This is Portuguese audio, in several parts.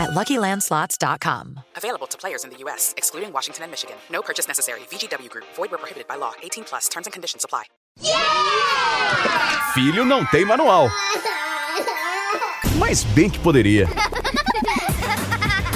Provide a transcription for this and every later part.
at LuckyLandSlots.com. Available to players in the U.S., excluding Washington and Michigan. No purchase necessary. VGW Group. Void where prohibited by law. 18 plus. Terms and conditions apply. Filho não tem manual. Mas bem que poderia.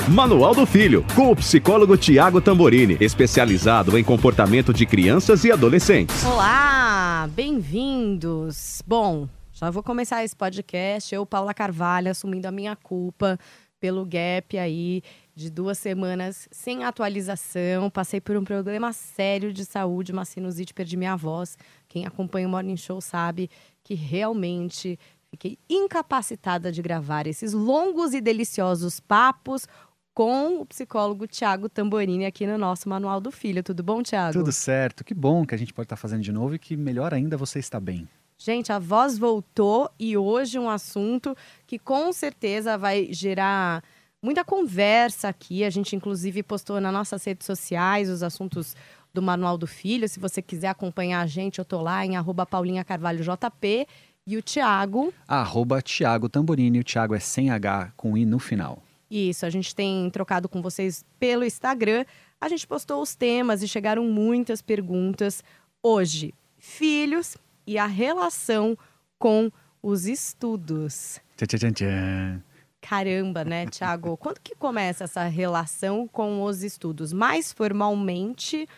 Manual do Filho, com o psicólogo Tiago Tamborini, especializado em comportamento de crianças e adolescentes. Olá, bem-vindos. Bom, já vou começar esse podcast. Eu, Paula Carvalho, assumindo a minha culpa pelo gap aí de duas semanas sem atualização. Passei por um problema sério de saúde, uma sinusite, perdi minha voz. Quem acompanha o Morning Show sabe que realmente fiquei incapacitada de gravar esses longos e deliciosos papos com o psicólogo Tiago Tamborini aqui no nosso Manual do Filho. Tudo bom, Tiago? Tudo certo. Que bom que a gente pode estar fazendo de novo e que melhor ainda você está bem. Gente, a voz voltou e hoje um assunto que com certeza vai gerar muita conversa aqui. A gente, inclusive, postou nas nossas redes sociais os assuntos do Manual do Filho. Se você quiser acompanhar a gente, eu tô lá em arroba Paulinha Carvalho JP. E o Tiago. Arroba Tiago Tamborini. O Tiago é sem H com I no final. Isso, a gente tem trocado com vocês pelo Instagram. A gente postou os temas e chegaram muitas perguntas. Hoje, filhos e a relação com os estudos. Tchan, tchan, tchan. Caramba, né, Tiago? Quando que começa essa relação com os estudos? Mais formalmente,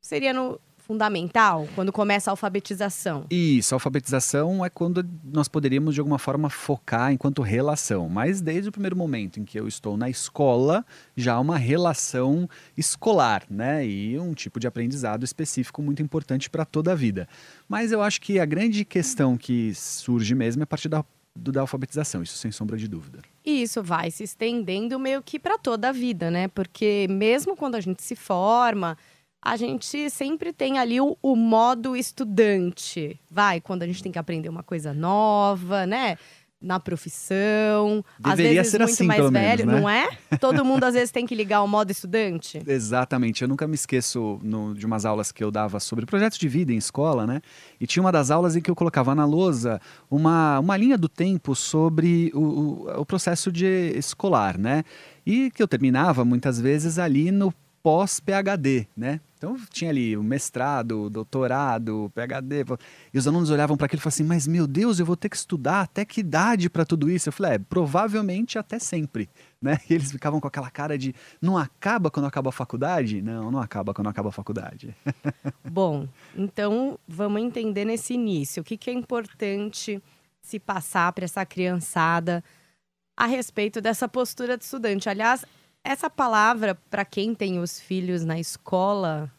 seria no fundamental, quando começa a alfabetização. Isso, a alfabetização é quando nós poderíamos de alguma forma focar enquanto relação, mas desde o primeiro momento em que eu estou na escola, já há uma relação escolar, né? E um tipo de aprendizado específico muito importante para toda a vida. Mas eu acho que a grande questão que surge mesmo é a partir da, do- da alfabetização, isso sem sombra de dúvida. E isso vai se estendendo meio que para toda a vida, né? Porque mesmo quando a gente se forma, a gente sempre tem ali o, o modo estudante. Vai, quando a gente tem que aprender uma coisa nova, né? Na profissão, às Deveria vezes ser muito assim, mais velho, menos, né? não é? Todo mundo às vezes tem que ligar o modo estudante. Exatamente. Eu nunca me esqueço no- de umas aulas que eu dava sobre projetos de vida em escola, né? E tinha uma das aulas em que eu colocava na lousa uma, uma linha do tempo sobre o, o, o processo de escolar, né? E que eu terminava muitas vezes ali no pós-PHD, né? Então tinha ali o mestrado, doutorado, PhD, e os alunos olhavam para aquilo e falavam assim: Mas meu Deus, eu vou ter que estudar até que idade para tudo isso? Eu falei: É, provavelmente até sempre, né? E eles ficavam com aquela cara de: Não acaba quando acaba a faculdade? Não, não acaba quando acaba a faculdade. Bom, então vamos entender nesse início o que, que é importante se passar para essa criançada a respeito dessa postura de estudante. Aliás, essa palavra, para quem tem os filhos na escola,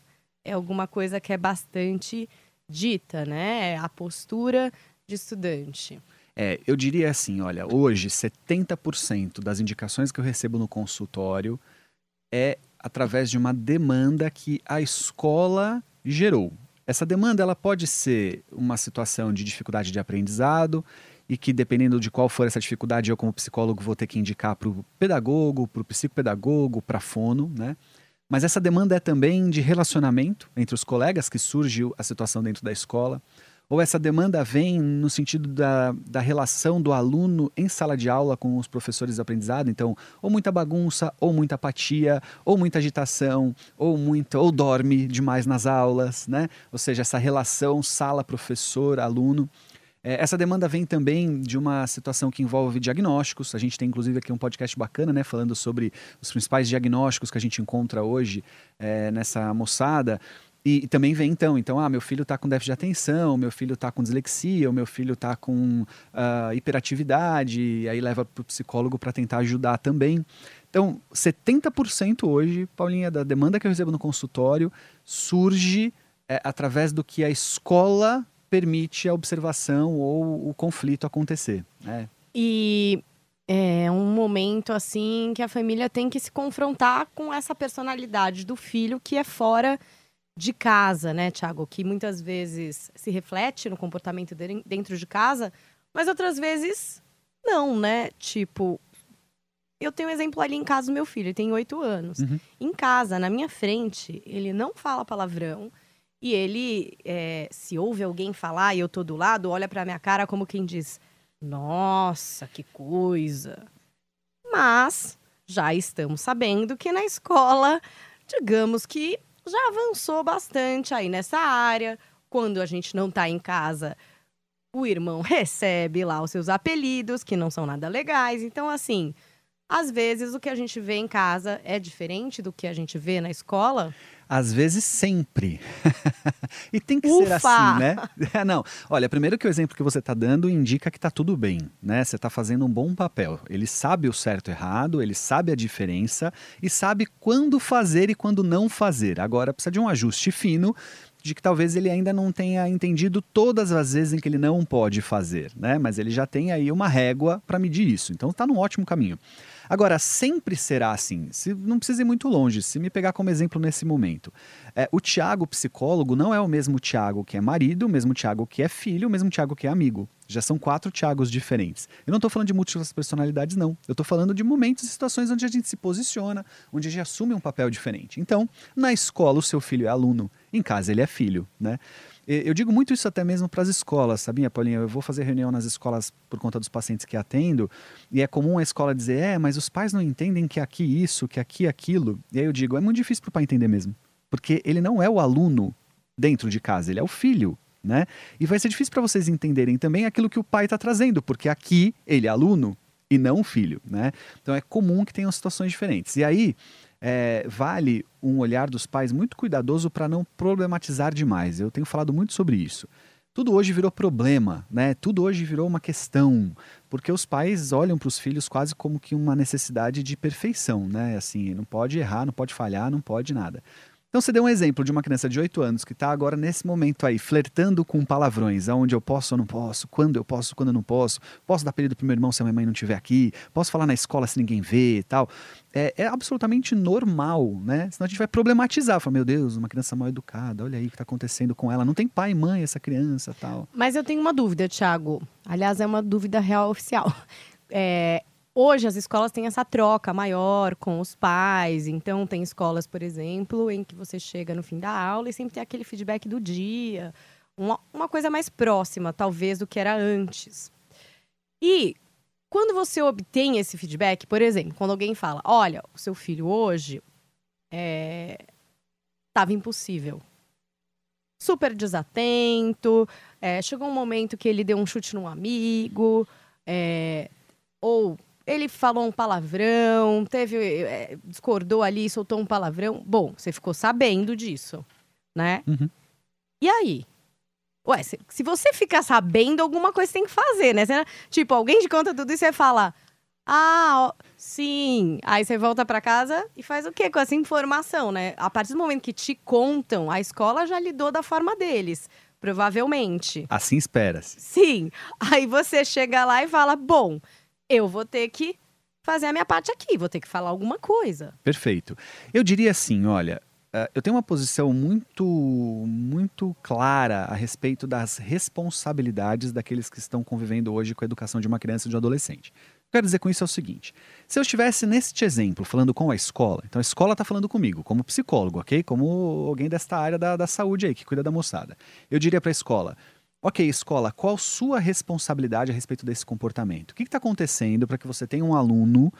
é alguma coisa que é bastante dita, né? A postura de estudante. É, eu diria assim, olha, hoje 70% das indicações que eu recebo no consultório é através de uma demanda que a escola gerou. Essa demanda ela pode ser uma situação de dificuldade de aprendizado e que dependendo de qual for essa dificuldade, eu como psicólogo vou ter que indicar para o pedagogo, para o psicopedagogo, para fono, né? Mas essa demanda é também de relacionamento entre os colegas que surgiu a situação dentro da escola. Ou essa demanda vem no sentido da, da relação do aluno em sala de aula com os professores de aprendizado, então, ou muita bagunça, ou muita apatia, ou muita agitação, ou muita, ou dorme demais nas aulas, né? Ou seja, essa relação sala-professor-aluno. É, essa demanda vem também de uma situação que envolve diagnósticos. A gente tem, inclusive, aqui um podcast bacana, né? Falando sobre os principais diagnósticos que a gente encontra hoje é, nessa moçada. E, e também vem então, então, ah, meu filho está com déficit de atenção, meu filho está com dislexia, o meu filho está com ah, hiperatividade, aí leva para o psicólogo para tentar ajudar também. Então, 70% hoje, Paulinha, da demanda que eu recebo no consultório surge é, através do que a escola permite a observação ou o conflito acontecer. Né? E é um momento assim que a família tem que se confrontar com essa personalidade do filho que é fora de casa, né, Thiago? Que muitas vezes se reflete no comportamento dele dentro de casa, mas outras vezes não, né? Tipo, eu tenho um exemplo ali em casa do meu filho, ele tem oito anos. Uhum. Em casa, na minha frente, ele não fala palavrão. E ele, é, se ouve alguém falar e eu tô do lado, olha pra minha cara como quem diz: Nossa, que coisa. Mas já estamos sabendo que na escola, digamos que já avançou bastante aí nessa área. Quando a gente não tá em casa, o irmão recebe lá os seus apelidos, que não são nada legais. Então, assim, às vezes o que a gente vê em casa é diferente do que a gente vê na escola. Às vezes sempre. e tem que Ufa! ser assim, né? Não, olha, primeiro que o exemplo que você está dando indica que está tudo bem, né? Você está fazendo um bom papel. Ele sabe o certo e errado, ele sabe a diferença e sabe quando fazer e quando não fazer. Agora precisa de um ajuste fino de que talvez ele ainda não tenha entendido todas as vezes em que ele não pode fazer, né? Mas ele já tem aí uma régua para medir isso. Então está num ótimo caminho. Agora, sempre será assim. Se, não precisa ir muito longe. Se me pegar como exemplo nesse momento. É, o Tiago, psicólogo, não é o mesmo Tiago que é marido, o mesmo Tiago que é filho, o mesmo Tiago que é amigo. Já são quatro Tiagos diferentes. Eu não estou falando de múltiplas personalidades, não. Eu estou falando de momentos e situações onde a gente se posiciona, onde a gente assume um papel diferente. Então, na escola, o seu filho é aluno, em casa, ele é filho, né? Eu digo muito isso até mesmo para as escolas, sabia, Paulinha? Eu vou fazer reunião nas escolas por conta dos pacientes que atendo, e é comum a escola dizer: é, mas os pais não entendem que aqui isso, que aqui aquilo. E aí eu digo: é muito difícil para o pai entender mesmo, porque ele não é o aluno dentro de casa, ele é o filho. Né? E vai ser difícil para vocês entenderem também aquilo que o pai está trazendo, porque aqui ele é aluno e não o filho. Né? Então é comum que tenham situações diferentes. E aí é, vale um olhar dos pais muito cuidadoso para não problematizar demais. Eu tenho falado muito sobre isso. Tudo hoje virou problema, né? Tudo hoje virou uma questão, porque os pais olham para os filhos quase como que uma necessidade de perfeição, né? Assim, não pode errar, não pode falhar, não pode nada. Então você deu um exemplo de uma criança de 8 anos que está agora nesse momento aí, flertando com palavrões, aonde eu posso ou não posso, quando eu posso, quando eu não posso, posso dar apelido pro meu irmão se a minha mãe não estiver aqui, posso falar na escola se ninguém vê e tal. É, é absolutamente normal, né? Senão a gente vai problematizar, falar, meu Deus, uma criança mal educada, olha aí o que está acontecendo com ela, não tem pai e mãe essa criança tal. Mas eu tenho uma dúvida, Thiago. Aliás, é uma dúvida real oficial. É, hoje as escolas têm essa troca maior com os pais. Então, tem escolas, por exemplo, em que você chega no fim da aula e sempre tem aquele feedback do dia. Uma, uma coisa mais próxima, talvez, do que era antes. E quando você obtém esse feedback, por exemplo, quando alguém fala: Olha, o seu filho hoje estava impossível. Super desatento, é, chegou um momento que ele deu um chute num amigo, é, ou ele falou um palavrão, teve é, discordou ali, soltou um palavrão. Bom, você ficou sabendo disso, né? Uhum. E aí? Ué, se, se você ficar sabendo, alguma coisa tem que fazer, né? Você- tipo, alguém te conta tudo e você fala, ah, ó, sim. Aí você volta pra casa e faz o quê com essa informação, né? A partir do momento que te contam, a escola já lidou da forma deles, provavelmente. Assim espera-se. Sim. Aí você chega lá e fala: bom, eu vou ter que fazer a minha parte aqui, vou ter que falar alguma coisa. Perfeito. Eu diria assim, olha, eh, eu tenho uma posição muito, muito clara a respeito das responsabilidades daqueles que estão convivendo hoje com a educação de uma criança e de um adolescente. Quero dizer com isso é o seguinte: se eu estivesse neste exemplo falando com a escola, então a escola está falando comigo, como psicólogo, ok? Como alguém desta área da, da saúde aí, que cuida da moçada. Eu diria para a escola: Ok, escola, qual sua responsabilidade a respeito desse comportamento? O que está acontecendo para que você tenha um aluno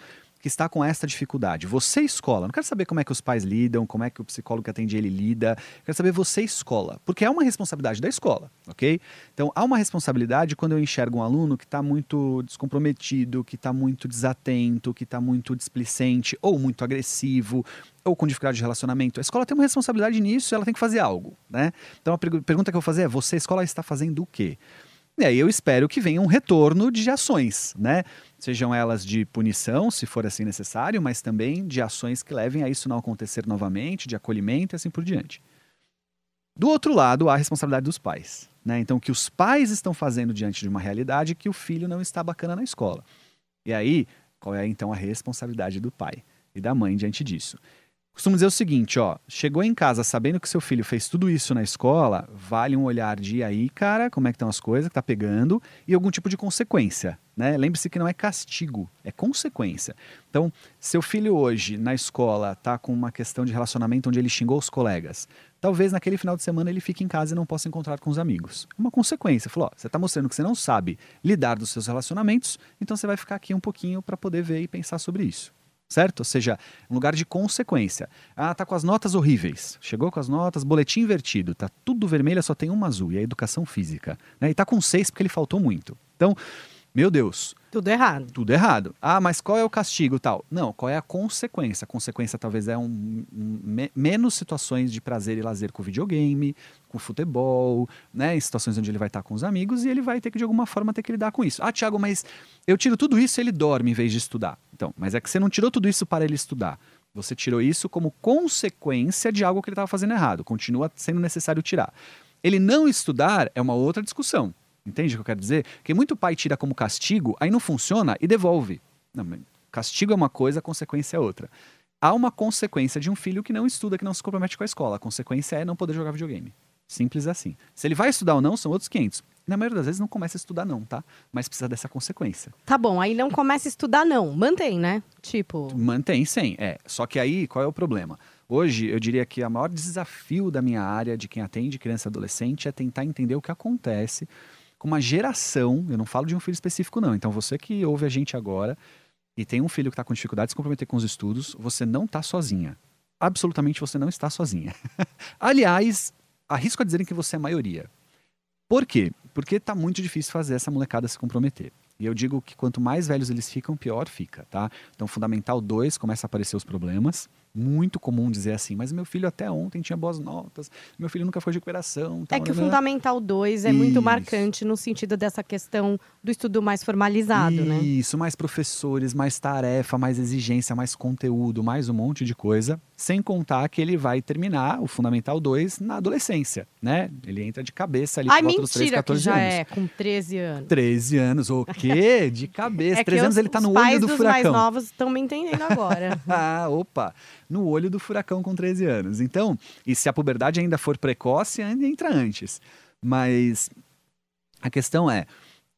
que está com esta dificuldade? Você, escola, não quero saber como é que os pais lidam, como é que o psicólogo que atende ele lida, quero saber você, escola, porque é uma responsabilidade da escola, ok? Então, há uma responsabilidade quando eu enxergo um aluno que está muito descomprometido, que está muito desatento, que está muito displicente ou muito agressivo, ou com dificuldade de relacionamento. A escola tem uma responsabilidade nisso, ela tem que fazer algo, né? Então a pergu- pergunta que eu vou fazer é: você, escola, está fazendo o quê? E aí eu espero que venha um retorno de ações, né? Sejam elas de punição, se for assim necessário, mas também de ações que levem a isso não acontecer novamente, de acolhimento e assim por diante. Do outro lado, há a responsabilidade dos pais. Né? Então, o que os pais estão fazendo diante de uma realidade que o filho não está bacana na escola. E aí, qual é então a responsabilidade do pai e da mãe diante disso? Costumo dizer o seguinte, ó, chegou em casa sabendo que seu filho fez tudo isso na escola, vale um olhar de aí, cara, como é que estão as coisas, que tá pegando, e algum tipo de consequência, né? Lembre-se que não é castigo, é consequência. Então, seu filho hoje na escola tá com uma questão de relacionamento onde ele xingou os colegas, talvez naquele final de semana ele fique em casa e não possa encontrar com os amigos. Uma consequência. Falou, ó, você está mostrando que você não sabe lidar dos seus relacionamentos, então você vai ficar aqui um pouquinho para poder ver e pensar sobre isso certo? Ou seja, um lugar de consequência. Ah, tá com as notas horríveis. Chegou com as notas, boletim invertido, tá tudo vermelho, só tem uma azul, e a educação física. Né? E tá com seis porque ele faltou muito. Então, meu Deus. Tudo errado. Tudo errado. Ah, mas qual é o castigo tal? Não, qual é a consequência? A consequência talvez é um, um me, menos situações de prazer e lazer com videogame, com futebol, né? Em situações onde ele vai estar com os amigos e ele vai ter que de alguma forma ter que lidar com isso. Ah, Thiago, mas eu tiro tudo isso e ele dorme em vez de estudar. Então, mas é que você não tirou tudo isso para ele estudar. Você tirou isso como consequência de algo que ele estava fazendo errado. Continua sendo necessário tirar. Ele não estudar é uma outra discussão. Entende o que eu quero dizer? Que muito pai tira como castigo, aí não funciona e devolve. Não, castigo é uma coisa, consequência é outra. Há uma consequência de um filho que não estuda, que não se compromete com a escola. A consequência é não poder jogar videogame. Simples assim. Se ele vai estudar ou não, são outros 500. Na maioria das vezes não começa a estudar não, tá? Mas precisa dessa consequência. Tá bom, aí não começa a estudar não. Mantém, né? Tipo... Mantém, sim. É. Só que aí, qual é o problema? Hoje, eu diria que o maior desafio da minha área, de quem atende criança e adolescente, é tentar entender o que acontece com uma geração, eu não falo de um filho específico não, então você que ouve a gente agora e tem um filho que está com dificuldade de se comprometer com os estudos, você não está sozinha. Absolutamente você não está sozinha. Aliás, arrisco a dizer que você é a maioria. Por quê? Porque está muito difícil fazer essa molecada se comprometer. E eu digo que quanto mais velhos eles ficam, pior fica, tá? Então, Fundamental 2 começa a aparecer os problemas muito comum dizer assim, mas meu filho até ontem tinha boas notas, meu filho nunca foi de recuperação. Tal, é que o Fundamental 2 é Isso. muito marcante no sentido dessa questão do estudo mais formalizado, Isso, né? Isso, mais professores, mais tarefa, mais exigência, mais conteúdo, mais um monte de coisa. Sem contar que ele vai terminar o Fundamental 2 na adolescência, né? Ele entra de cabeça ali Ai, mentira 3, 14 que já anos. é, com 13 anos. 13 anos, o quê? De cabeça. É 13 anos os, ele tá no olho do furacão. Os mais novos estão me entendendo agora. ah, opa no olho do furacão com 13 anos. Então, e se a puberdade ainda for precoce, ainda entra antes. Mas a questão é,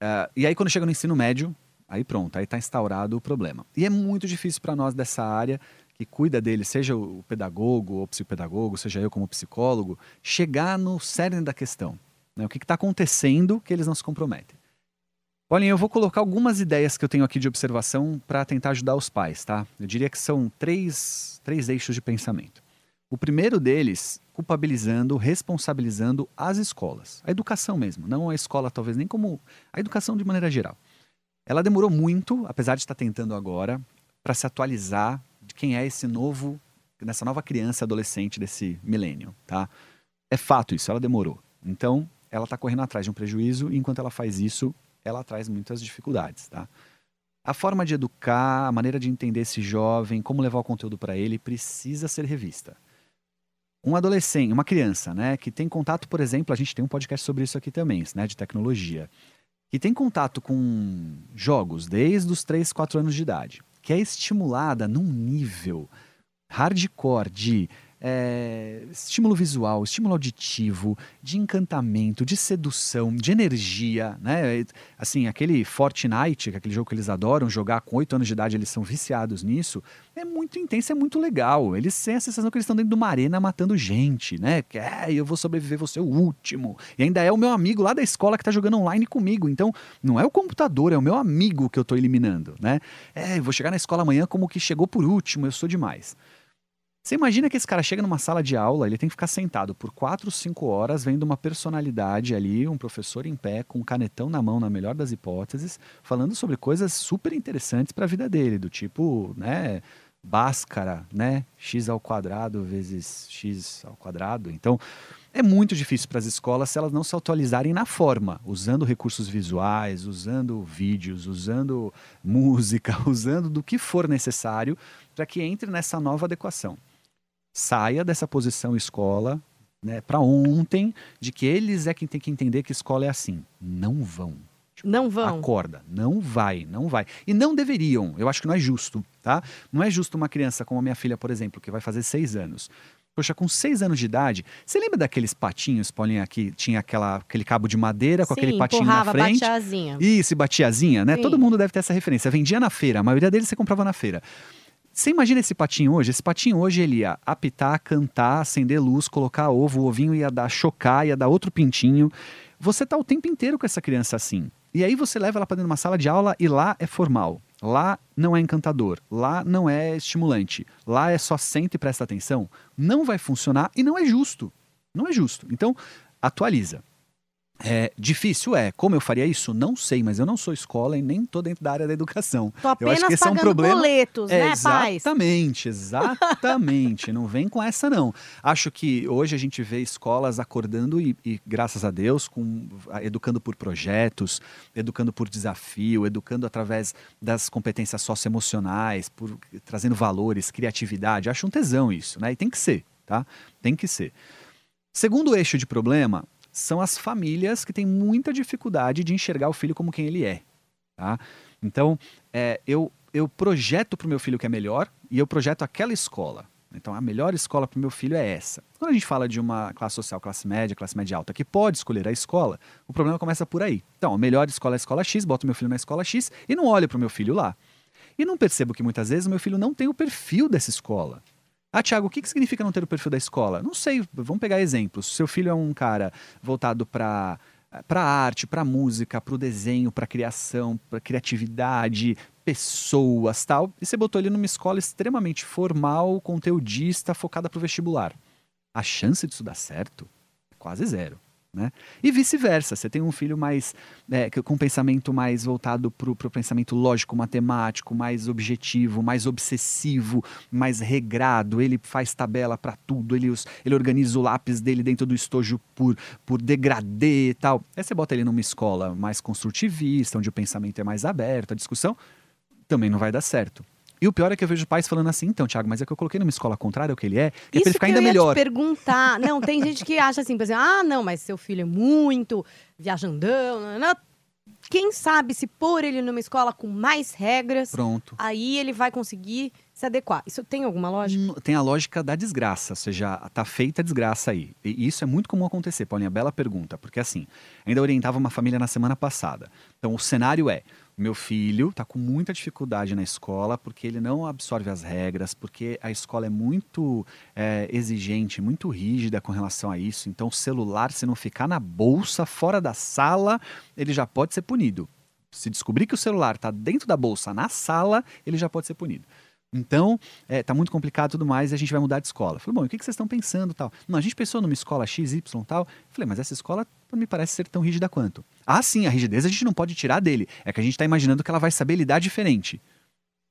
uh, e aí quando chega no ensino médio, aí pronto, aí está instaurado o problema. E é muito difícil para nós dessa área que cuida dele, seja o pedagogo ou psicopedagogo, seja eu como psicólogo, chegar no cerne da questão. Né? O que está acontecendo que eles não se comprometem. Olhem, eu vou colocar algumas ideias que eu tenho aqui de observação para tentar ajudar os pais, tá? Eu diria que são três, três eixos de pensamento. O primeiro deles, culpabilizando, responsabilizando as escolas. A educação mesmo, não a escola talvez nem como... A educação de maneira geral. Ela demorou muito, apesar de estar tentando agora, para se atualizar de quem é esse novo, nessa nova criança adolescente desse milênio, tá? É fato isso, ela demorou. Então, ela está correndo atrás de um prejuízo e enquanto ela faz isso, ela traz muitas dificuldades, tá? A forma de educar, a maneira de entender esse jovem, como levar o conteúdo para ele, precisa ser revista. Um adolescente, uma criança, né, que tem contato, por exemplo, a gente tem um podcast sobre isso aqui também, né, de tecnologia, que tem contato com jogos desde os 3, 4 anos de idade, que é estimulada num nível hardcore de é, estímulo visual, estímulo auditivo, de encantamento, de sedução, de energia, né? Assim, aquele Fortnite, é aquele jogo que eles adoram jogar com 8 anos de idade, eles são viciados nisso, é muito intenso, é muito legal. Eles têm a sensação que eles estão dentro de uma arena matando gente, né? Que é, eu vou sobreviver, ser o último. E ainda é o meu amigo lá da escola que está jogando online comigo. Então, não é o computador, é o meu amigo que eu estou eliminando, né? É, eu vou chegar na escola amanhã como que chegou por último, eu sou demais. Você imagina que esse cara chega numa sala de aula, ele tem que ficar sentado por 4, 5 horas vendo uma personalidade ali, um professor em pé, com um canetão na mão, na melhor das hipóteses, falando sobre coisas super interessantes para a vida dele, do tipo, né, Bhaskara, né, x ao quadrado vezes x ao quadrado. Então, é muito difícil para as escolas se elas não se atualizarem na forma, usando recursos visuais, usando vídeos, usando música, usando do que for necessário para que entre nessa nova adequação saia dessa posição escola né, para ontem, de que eles é quem tem que entender que escola é assim. Não vão. Não vão? Acorda. Não vai, não vai. E não deveriam. Eu acho que não é justo, tá? Não é justo uma criança como a minha filha, por exemplo, que vai fazer seis anos. Poxa, com seis anos de idade, você lembra daqueles patinhos, Paulinha, que tinha aquela, aquele cabo de madeira com Sim, aquele patinho na frente? batia asinha. Isso, batiazinha, né? Sim. Todo mundo deve ter essa referência. Vendia na feira, a maioria deles você comprava na feira. Você imagina esse patinho hoje? Esse patinho hoje ele ia apitar, cantar, acender luz, colocar ovo, o ovinho ia dar chocar, ia dar outro pintinho. Você tá o tempo inteiro com essa criança assim. E aí você leva ela para dentro de uma sala de aula e lá é formal. Lá não é encantador, lá não é estimulante, lá é só senta e presta atenção. Não vai funcionar e não é justo. Não é justo. Então, atualiza. É difícil, é. Como eu faria isso? Não sei, mas eu não sou escola e nem tô dentro da área da educação. Tô eu apenas acho que esse é um problema. boletos, É, né, pais? exatamente, exatamente. não vem com essa, não. Acho que hoje a gente vê escolas acordando e, e, graças a Deus, com, educando por projetos, educando por desafio, educando através das competências socioemocionais, por trazendo valores, criatividade. Acho um tesão isso, né? E tem que ser, tá? Tem que ser. Segundo eixo de problema são as famílias que têm muita dificuldade de enxergar o filho como quem ele é. Tá? Então, é, eu, eu projeto para o meu filho que é melhor e eu projeto aquela escola. Então, a melhor escola para o meu filho é essa. Quando a gente fala de uma classe social, classe média, classe média alta, que pode escolher a escola, o problema começa por aí. Então, a melhor escola é a escola X, boto meu filho na escola X e não olho para o meu filho lá. E não percebo que muitas vezes o meu filho não tem o perfil dessa escola. Ah, Tiago, o que, que significa não ter o perfil da escola? Não sei, vamos pegar exemplos. Seu filho é um cara voltado para para arte, para música, para o desenho, para criação, para criatividade, pessoas, tal. E você botou ele numa escola extremamente formal, conteudista, focada para o vestibular. A chance disso dar certo é quase zero. Né? E vice-versa, você tem um filho mais é, com um pensamento mais voltado para o pensamento lógico, matemático, mais objetivo, mais obsessivo, mais regrado. Ele faz tabela para tudo, ele, ele organiza o lápis dele dentro do estojo por, por degradê e tal. Aí você bota ele numa escola mais construtivista, onde o pensamento é mais aberto, a discussão também não vai dar certo. E o pior é que eu vejo pais falando assim, então, Thiago, mas é que eu coloquei numa escola contrária ao que ele é, que é pra ele ficar ainda eu ia melhor. te perguntar. Não, tem gente que acha assim, por exemplo, ah, não, mas seu filho é muito viajandão. Não, não. Quem sabe se pôr ele numa escola com mais regras, Pronto. aí ele vai conseguir se adequar. Isso tem alguma lógica? Hum, Tem a lógica da desgraça, ou seja, tá feita a desgraça aí. E isso é muito comum acontecer, Paulinha, bela pergunta, porque assim, ainda orientava uma família na semana passada. Então o cenário é, meu filho está com muita dificuldade na escola porque ele não absorve as regras, porque a escola é muito é, exigente, muito rígida com relação a isso. Então, o celular, se não ficar na bolsa, fora da sala, ele já pode ser punido. Se descobrir que o celular está dentro da bolsa, na sala, ele já pode ser punido. Então, é, tá muito complicado tudo mais, e a gente vai mudar de escola. Falei, bom, o que, que vocês estão pensando tal? Não, a gente pensou numa escola XY tal. Falei, mas essa escola não me parece ser tão rígida quanto. Ah, sim, a rigidez a gente não pode tirar dele. É que a gente está imaginando que ela vai saber lidar diferente.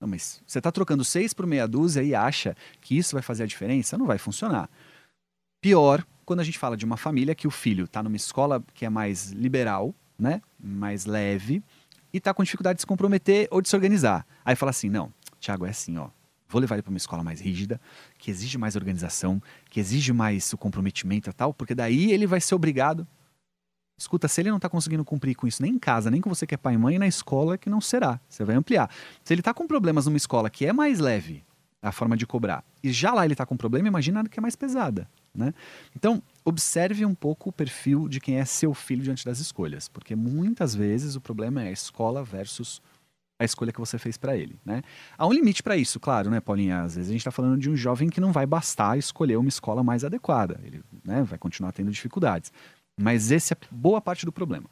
Não, mas você está trocando seis por meia dúzia e acha que isso vai fazer a diferença? Não vai funcionar. Pior, quando a gente fala de uma família que o filho está numa escola que é mais liberal, né? Mais leve, e está com dificuldade de se comprometer ou de se organizar. Aí fala assim: não, Tiago, é assim, ó. Vou levar ele para uma escola mais rígida, que exige mais organização, que exige mais o comprometimento e tal, porque daí ele vai ser obrigado. Escuta, se ele não está conseguindo cumprir com isso nem em casa, nem com você que é pai e mãe, na escola que não será. Você vai ampliar. Se ele está com problemas numa escola que é mais leve, a forma de cobrar, e já lá ele está com problema, imagina que é mais pesada. Né? Então, observe um pouco o perfil de quem é seu filho diante das escolhas, porque muitas vezes o problema é escola versus a escolha que você fez para ele, né? Há um limite para isso, claro, né, Paulinha? Às vezes a gente está falando de um jovem que não vai bastar escolher uma escola mais adequada, ele né, vai continuar tendo dificuldades. Mas esse é boa parte do problema.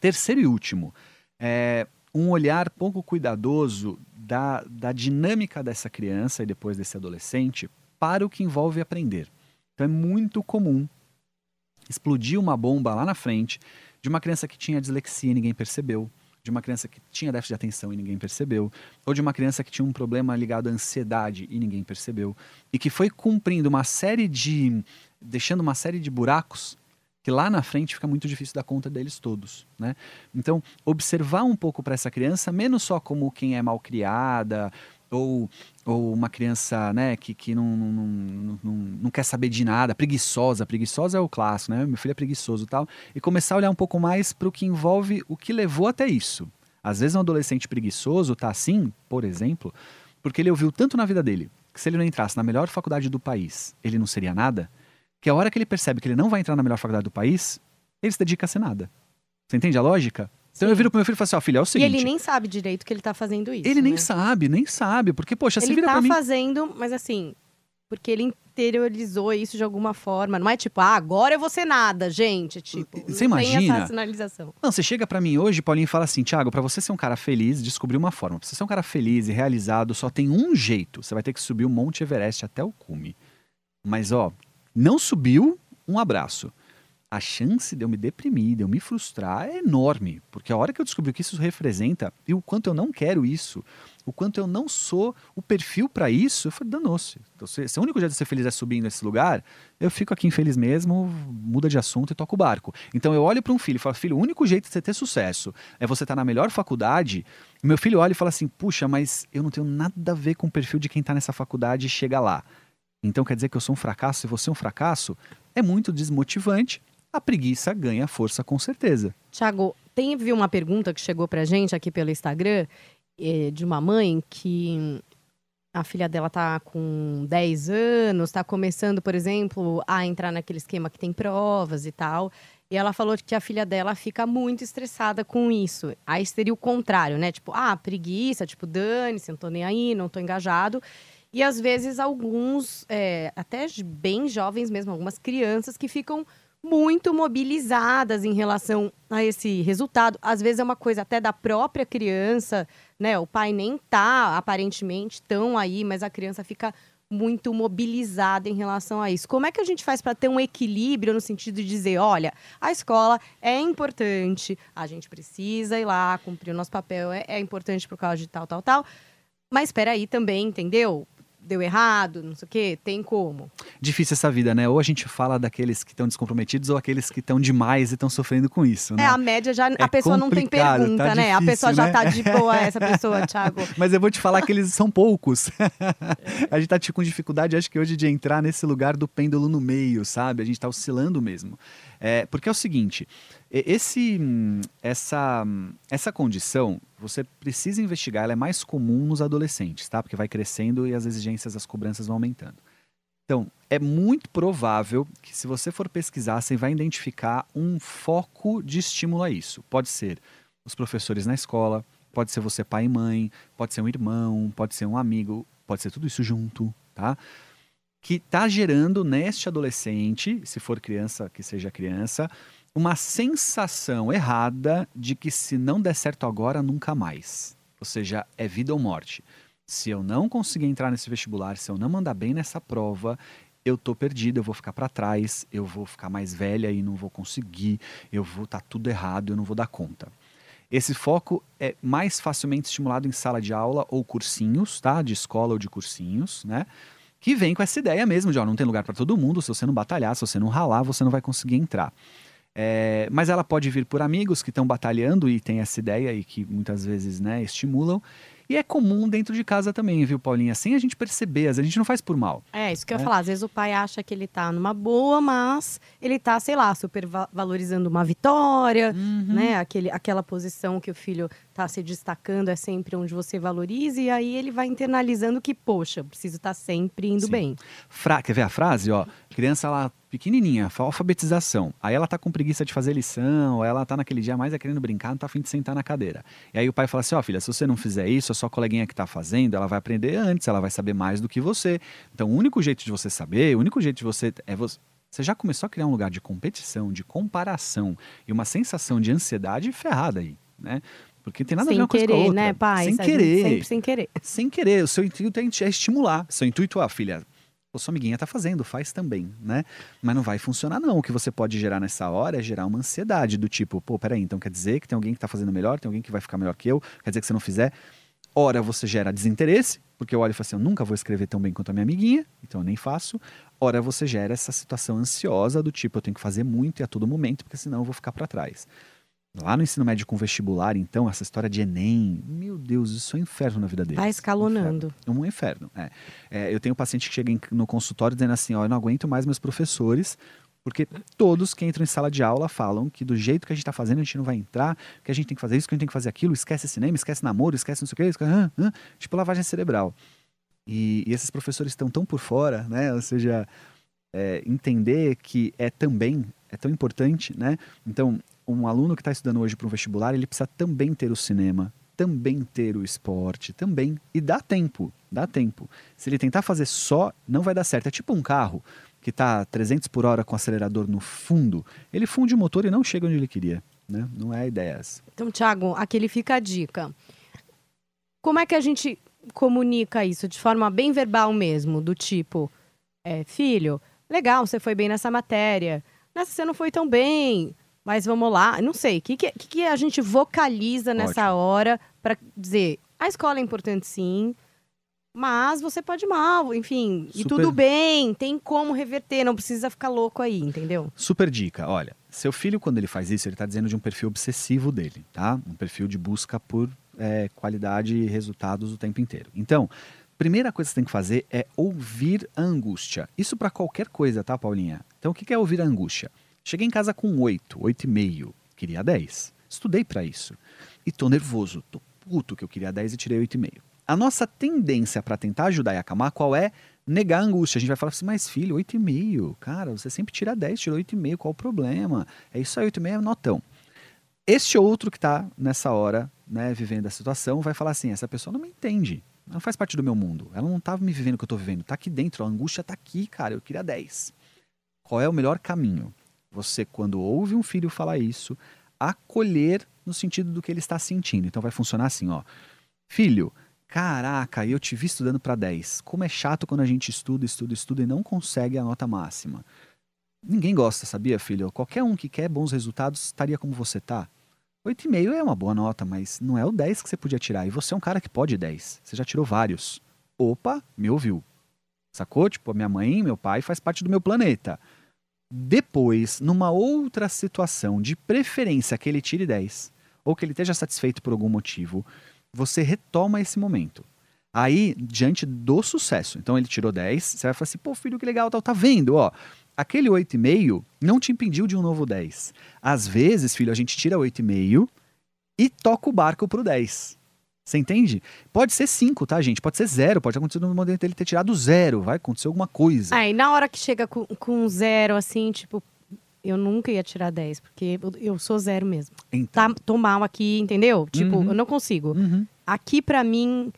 Terceiro e último, é um olhar pouco cuidadoso da, da dinâmica dessa criança e depois desse adolescente para o que envolve aprender. Então é muito comum explodir uma bomba lá na frente de uma criança que tinha dislexia e ninguém percebeu, de uma criança que tinha déficit de atenção e ninguém percebeu, ou de uma criança que tinha um problema ligado à ansiedade e ninguém percebeu, e que foi cumprindo uma série de. deixando uma série de buracos que lá na frente fica muito difícil dar conta deles todos, né? Então, observar um pouco para essa criança, menos só como quem é mal criada ou, ou uma criança né, que, que não, não, não, não, não quer saber de nada, preguiçosa, preguiçosa é o clássico, né? Meu filho é preguiçoso e tal, e começar a olhar um pouco mais para o que envolve o que levou até isso. Às vezes um adolescente preguiçoso tá assim, por exemplo, porque ele ouviu tanto na vida dele que se ele não entrasse na melhor faculdade do país, ele não seria nada, que a hora que ele percebe que ele não vai entrar na melhor faculdade do país, ele se dedica a ser nada. Você entende a lógica? Então eu viro pro meu filho e falo assim, ó, filho, é o E seguinte. ele nem sabe direito que ele tá fazendo isso. ele nem né? sabe, nem sabe. Porque, poxa, se Ele vira tá pra mim. fazendo, mas assim, porque ele interiorizou isso de alguma forma. Não é tipo, ah, agora eu vou ser nada, gente. Tipo, Você não tem imagina? essa sinalização. Não, você chega pra mim hoje, Paulinho, e fala assim, Thiago, pra você ser um cara feliz, descobrir uma forma. Pra você ser um cara feliz e realizado, só tem um jeito. Você vai ter que subir o Monte Everest até o cume. Mas, ó, não subiu, um abraço. A chance de eu me deprimir, de eu me frustrar é enorme. Porque a hora que eu descobri o que isso representa e o quanto eu não quero isso, o quanto eu não sou o perfil pra isso, eu falei, danou-se. Então, se, se o único jeito de ser feliz é subir nesse lugar, eu fico aqui infeliz mesmo, muda de assunto e toco o barco. Então eu olho para um filho e falo, filho, o único jeito de você ter sucesso é você estar na melhor faculdade. E meu filho olha e fala assim, puxa, mas eu não tenho nada a ver com o perfil de quem está nessa faculdade e chega lá. Então quer dizer que eu sou um fracasso? Se você é um fracasso, é muito desmotivante. A preguiça ganha força com certeza. Tiago, teve uma pergunta que chegou pra gente aqui pelo Instagram eh, de uma mãe que a filha dela tá com 10 anos, tá começando, por exemplo, a entrar naquele esquema que tem provas e tal. E ela falou que a filha dela fica muito estressada com isso. Aí seria o contrário, né? Tipo, ah, preguiça, tipo, dane-se, não tô nem aí, não tô engajado. E às vezes alguns, é, até bem jovens mesmo, algumas crianças que ficam muito mobilizadas em relação a esse resultado. Às vezes é uma coisa até da própria criança, né? O pai nem tá aparentemente tão aí, mas a criança fica muito mobilizada em relação a isso. Como é que a gente faz para ter um equilíbrio no sentido de dizer, olha, a escola é importante, a gente precisa ir lá cumprir o nosso papel, é, é importante por causa de tal, tal, tal. Mas espera aí também, entendeu? Deu errado, não sei o quê, tem como. Difícil essa vida, né? Ou a gente fala daqueles que estão descomprometidos ou aqueles que estão demais e estão sofrendo com isso, né? É, a média já. a pessoa não tem complicado, pergunta, tá né? a difícil, pessoa já né? tá de boa, essa pessoa, Thiago. Mas eu vou te falar que eles são poucos. a gente tá tipo, com dificuldade, acho que hoje, de entrar nesse lugar do pêndulo no meio, sabe? A gente tá oscilando mesmo. É, porque é o seguinte, esse, essa, essa condição, você precisa investigar, ela é mais comum nos adolescentes, tá? Porque vai crescendo e as exigências, as cobranças vão aumentando. Então, é muito provável que se você for pesquisar, você vai identificar um foco de estímulo a isso. Pode ser os professores na escola, pode ser você pai e mãe, pode ser um irmão, pode ser um amigo, pode ser tudo isso junto, tá? Que tá gerando neste adolescente, se for criança, que seja criança, uma sensação errada de que se não der certo agora, nunca mais. Ou seja, é vida ou morte. Se eu não conseguir entrar nesse vestibular, se eu não mandar bem nessa prova, eu tô perdido, eu vou ficar para trás, eu vou ficar mais velha e não vou conseguir, eu vou tá tudo errado, eu não vou dar conta. Esse foco é mais facilmente estimulado em sala de aula ou cursinhos, tá? De escola ou de cursinhos, né? Que vem com essa ideia mesmo de, ó, não tem lugar para todo mundo, se você não batalhar, se você não ralar, você não vai conseguir entrar. É, mas ela pode vir por amigos que estão batalhando e tem essa ideia e que muitas vezes né, estimulam. E é comum dentro de casa também, viu, Paulinha? Sem a gente perceber, às vezes a gente não faz por mal. É, isso que eu ia É. falar. Às vezes o pai acha que ele tá numa boa, mas ele tá, sei lá, super va- valorizando uma vitória, Uhum. né? Aquele, aquela posição que o filho tá se destacando é sempre onde você valoriza, e aí ele vai internalizando que, poxa, eu preciso estar sempre indo Sim. bem. Fra... Quer ver a frase? Ó, criança lá pequenininha, fa- alfabetização. Aí ela tá com preguiça de fazer lição, ela tá naquele dia mais é querendo brincar, não tá afim de sentar na cadeira. E aí o pai fala assim: ó, filha, se você não fizer isso, a sua coleguinha que tá fazendo, ela vai aprender antes, ela vai saber mais do que você. Então o único jeito de você saber, o único jeito de você é você. Você já começou a criar um lugar de competição, de comparação e uma sensação de ansiedade ferrada aí, né? Porque tem nada a ver sem uma coisa com a querer, outra. né, pai? Sem querer Sempre sem querer. sem querer. O seu intuito é é estimular. Seu intuito, ah, filha, a sua amiguinha tá fazendo, faz também, né? Mas não vai funcionar, não. O que você pode gerar nessa hora é gerar uma ansiedade do tipo, pô, peraí, então quer dizer que tem alguém que tá fazendo melhor, tem alguém que vai ficar melhor que eu, quer dizer que se não fizer. Ora, você gera desinteresse, porque eu olho e falo assim, eu nunca vou escrever tão bem quanto a minha amiguinha, então eu nem faço. Ora, você gera essa situação ansiosa do tipo, eu tenho que fazer muito e a todo momento, porque senão eu vou ficar para trás. Lá no ensino médio com vestibular, então, essa história de Enem, meu Deus, isso é um inferno na vida deles. Vai escalonando. Um inferno. Um inferno é. É, eu tenho um paciente que chega no consultório dizendo assim: ó, eu não aguento mais meus professores, porque todos que entram em sala de aula falam que do jeito que a gente está fazendo, a gente não vai entrar, que a gente tem que fazer isso, que a gente tem que fazer aquilo, esquece cinema, esquece namoro, esquece não sei o que, esquece, hã, hã, tipo lavagem cerebral. E, e esses professores estão tão por fora, né? Ou seja, é, entender que é também, é tão importante, né? Então, um aluno que está estudando hoje para um vestibular, ele precisa também ter o cinema, também ter o esporte, também. E dá tempo, dá tempo. Se ele tentar fazer só, não vai dar certo. É tipo um carro que está 300 por hora com o acelerador no fundo, ele funde o motor e não chega onde ele queria. Né? Não é a ideia essa. Então, Thiago, aqui ele fica a dica. Como é que a gente comunica isso de forma bem verbal mesmo? Do tipo, é, filho, legal, você foi bem nessa matéria. Nessa você não foi tão bem, mas vamos lá. Não sei, o que, que, que a gente vocaliza nessa Ótimo. hora para dizer a escola é importante sim, mas você pode mal, enfim, e Super- tudo bem, tem como reverter, não precisa ficar louco aí, entendeu? Super dica, olha, seu filho quando ele faz isso, ele está dizendo de um perfil obsessivo dele, tá? Um perfil de busca por é, qualidade e resultados o tempo inteiro. Então, primeira coisa que você tem que fazer é ouvir a angústia. Isso para qualquer coisa, tá, Paulinha? Então, o que que é ouvir a angústia? Cheguei em casa com 8, 8,5, queria 10. Estudei para isso. E tô nervoso, tô puto que eu queria 10 e tirei 8,5. A nossa tendência para tentar ajudar e acalmar qual é? Negar a angústia. A gente vai falar assim, mas filho, 8,5. Cara, você sempre tira 10, tirou 8,5, qual o problema? É isso aí, 8,5 é notão. Este outro que está nessa hora, né, vivendo a situação, vai falar assim: essa pessoa não me entende. Ela não faz parte do meu mundo. Ela não tá me vivendo o que eu tô vivendo. Tá aqui dentro, a angústia tá aqui, cara. Eu queria 10. Qual é o melhor caminho? Você, quando ouve um filho falar isso, acolher no sentido do que ele está sentindo. Então vai funcionar assim, ó. Filho, caraca, eu te vi estudando para 10. Como é chato quando a gente estuda, estuda, estuda e não consegue a nota máxima. Ninguém gosta, sabia, filho? Qualquer um que quer bons resultados estaria como você tá. 8,5 é uma boa nota, mas não é o 10 que você podia tirar. E você é um cara que pode 10. Você já tirou vários. Opa, me ouviu. Sacou? Tipo, a minha mãe meu pai faz parte do meu planeta. Depois, numa outra situação, de preferência que ele tire 10, ou que ele esteja satisfeito por algum motivo, você retoma esse momento. Aí, diante do sucesso, então ele tirou 10, você vai falar assim, pô, filho, que legal, tá vendo, ó. Aquele 8,5 não te impediu de um novo 10. Às vezes, filho, a gente tira 8,5 e toca o barco pro 10. Você entende? Pode ser 5, tá, gente? Pode ser 0. Pode acontecer no momento dele ter tirado 0. Vai acontecer alguma coisa. Aí, na hora que chega com, com zero, assim, tipo, eu nunca ia tirar 10, porque eu, sou zero mesmo. Então. Tá, tô mal aqui, entendeu? Tipo, Uhum. eu não consigo. Uhum. Aqui, pra mim,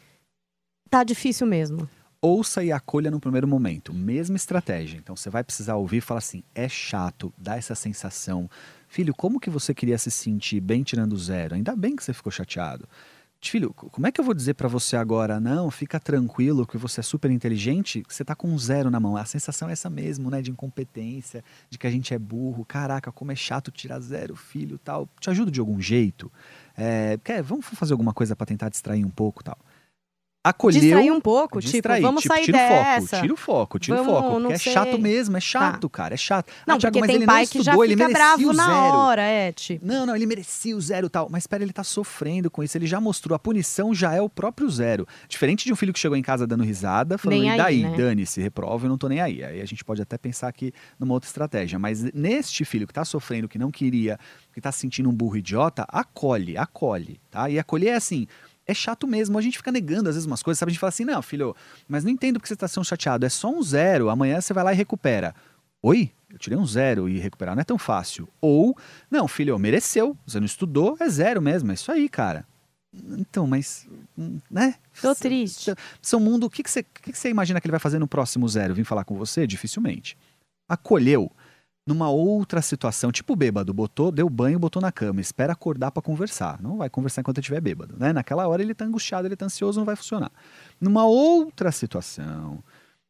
tá difícil mesmo. Ouça e acolha no primeiro momento. Mesma estratégia. Então você vai precisar ouvir e falar assim: é chato, dá essa sensação. Filho, como que você queria se sentir bem tirando zero? Ainda bem que você ficou chateado. Filho, como é que eu vou dizer pra você agora? Não, fica tranquilo que você é super inteligente, que você tá com um zero na mão. A sensação é essa mesmo, né? De incompetência, de que a gente é burro. Caraca, como é chato tirar zero, filho, tal. Te ajudo de algum jeito? É, quer, vamos fazer alguma coisa pra tentar distrair um pouco, tal. Acolheu. Distrair um pouco, Distrair, tipo, vamos tipo, sair tira o dessa. foco, tira o foco, tira Vamos, o foco, porque é sei. chato mesmo, é chato, cara, é chato. Não, ah, Thiago, porque mas tem ele pai não que estudou, já ele merecia bravo o na zero. hora, é, tipo. Não, não, ele merecia o zero e tal. Mas espera, ele tá sofrendo com isso. Ele já mostrou, a punição já é o próprio zero. Diferente de um filho que chegou em casa dando risada, falando, Nem e aí, daí, né? dane-se, reprova, eu não tô nem aí. Aí a gente pode até pensar aqui numa outra estratégia. Mas neste filho que tá sofrendo, que não queria, que tá se sentindo um burro idiota, acolhe, acolhe, tá? E acolher é assim. É chato mesmo, a gente fica negando às vezes umas coisas, sabe? A gente fala assim, não, filho, mas não entendo porque você tá sendo chateado, é só um zero, amanhã você vai lá e recupera. Oi? Eu tirei um zero e recuperar não é tão fácil. Ou, não, filho, mereceu, você não estudou, é zero mesmo, é isso aí, cara. Então, mas, né? Tô triste. Seu mundo, o que, que, você, o que, que você imagina que ele vai fazer no próximo zero? Vim falar com você? Dificilmente. Acolheu numa outra situação, tipo bêbado, botou, deu banho, botou na cama, espera acordar pra conversar. Não vai conversar enquanto estiver bêbado, né? Naquela hora ele tá angustiado, ele tá ansioso, não vai funcionar. Numa outra situação,